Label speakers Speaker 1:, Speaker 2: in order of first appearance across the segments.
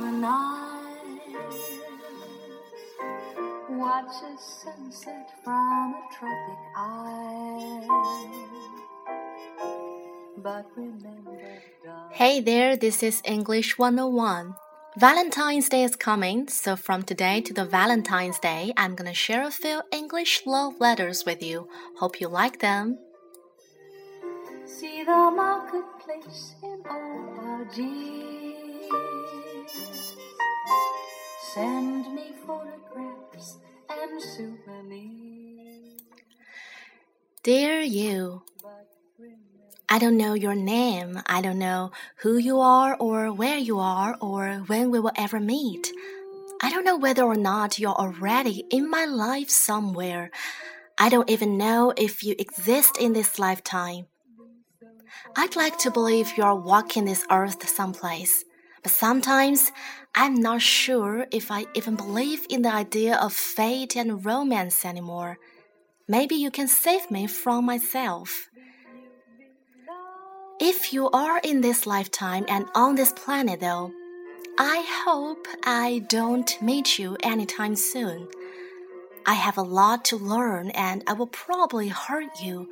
Speaker 1: the night. Watch a sunset from a tropic remember,
Speaker 2: Hey there, this is English 101. Valentine's Day is coming, so from today to the Valentine's Day, I'm gonna share a few English love letters with you. Hope you like them.
Speaker 1: See the marketplace in all. Send me photographs and souvenirs.
Speaker 2: Dear you, I don't know your name. I don't know who you are or where you are or when we will ever meet. I don't know whether or not you're already in my life somewhere. I don't even know if you exist in this lifetime. I'd like to believe you're walking this earth someplace, but sometimes I'm not sure if I even believe in the idea of fate and romance anymore. Maybe you can save me from myself. If you are in this lifetime and on this planet, though, I hope I don't meet you anytime soon. I have a lot to learn and I will probably hurt you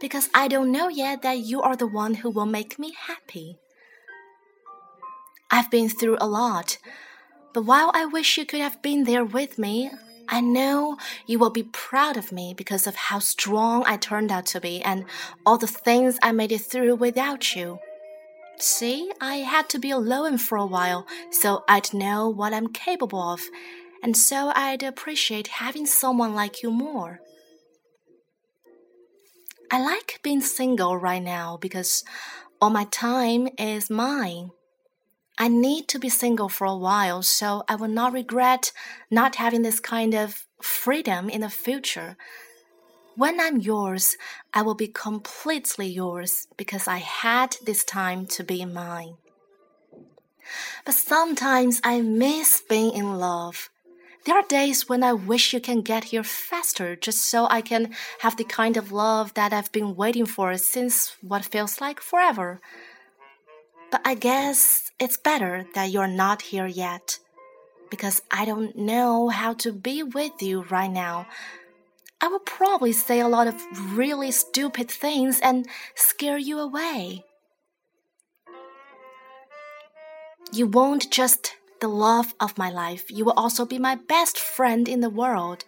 Speaker 2: because I don't know yet that you are the one who will make me happy. I've been through a lot, but while I wish you could have been there with me, I know you will be proud of me because of how strong I turned out to be and all the things I made it through without you. See, I had to be alone for a while so I'd know what I'm capable of, and so I'd appreciate having someone like you more. I like being single right now because all my time is mine. I need to be single for a while so I will not regret not having this kind of freedom in the future. When I'm yours, I will be completely yours because I had this time to be mine. But sometimes I miss being in love. There are days when I wish you can get here faster just so I can have the kind of love that I've been waiting for since what feels like forever. But I guess it's better that you're not here yet because I don't know how to be with you right now. I will probably say a lot of really stupid things and scare you away. You won't just the love of my life, you will also be my best friend in the world.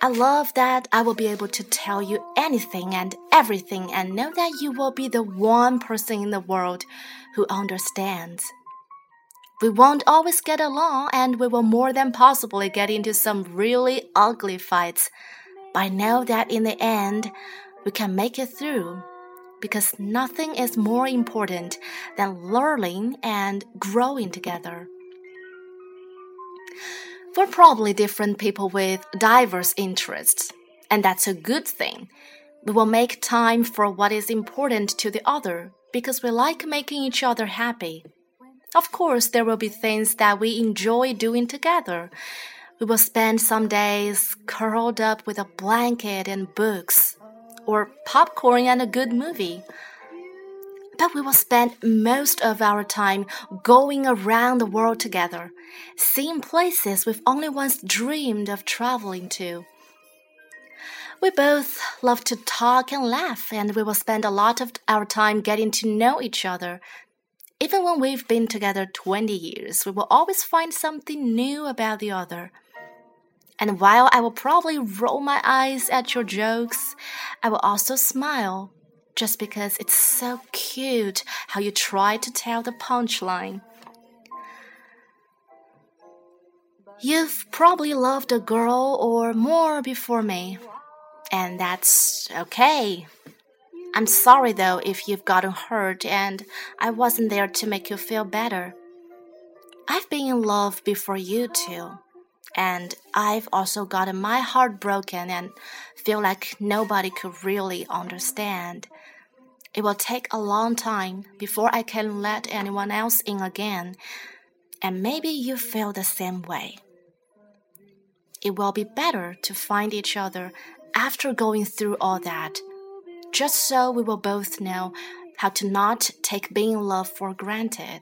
Speaker 2: I love that I will be able to tell you anything and everything and know that you will be the one person in the world who understands. We won't always get along and we will more than possibly get into some really ugly fights. But I know that in the end, we can make it through because nothing is more important than learning and growing together. We're probably different people with diverse interests, and that's a good thing. We will make time for what is important to the other because we like making each other happy. Of course, there will be things that we enjoy doing together. We will spend some days curled up with a blanket and books, or popcorn and a good movie. But we will spend most of our time going around the world together, seeing places we've only once dreamed of traveling to. We both love to talk and laugh, and we will spend a lot of our time getting to know each other. Even when we've been together 20 years, we will always find something new about the other. And while I will probably roll my eyes at your jokes, I will also smile just because it's so cute how you try to tell the punchline. You've probably loved a girl or more before me, and that's okay. I'm sorry though if you've gotten hurt and I wasn't there to make you feel better. I've been in love before you too, and I've also gotten my heart broken and feel like nobody could really understand. It will take a long time before I can let anyone else in again, and maybe you feel the same way. It will be better to find each other after going through all that, just so we will both know how to not take being loved for granted.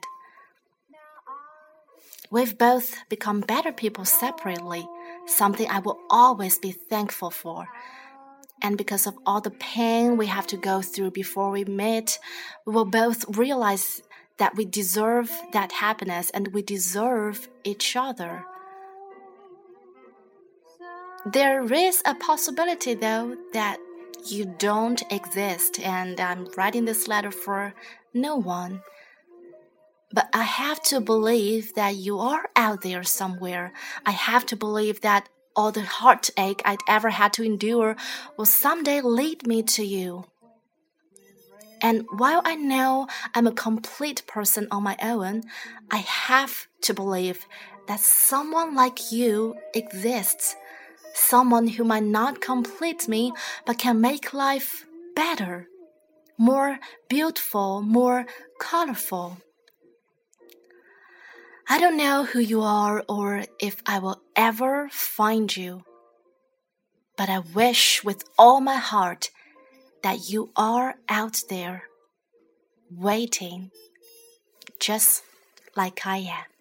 Speaker 2: We've both become better people separately, something I will always be thankful for. And because of all the pain we have to go through before we meet, we will both realize that we deserve that happiness and we deserve each other. There is a possibility, though, that you don't exist, and I'm writing this letter for no one. But I have to believe that you are out there somewhere. I have to believe that all the heartache I'd ever had to endure will someday lead me to you. And while I know I'm a complete person on my own, I have to believe that someone like you exists. Someone who might not complete me, but can make life better, more beautiful, more colorful. I don't know who you are or if I will ever find you, but I wish with all my heart that you are out there waiting just like I am.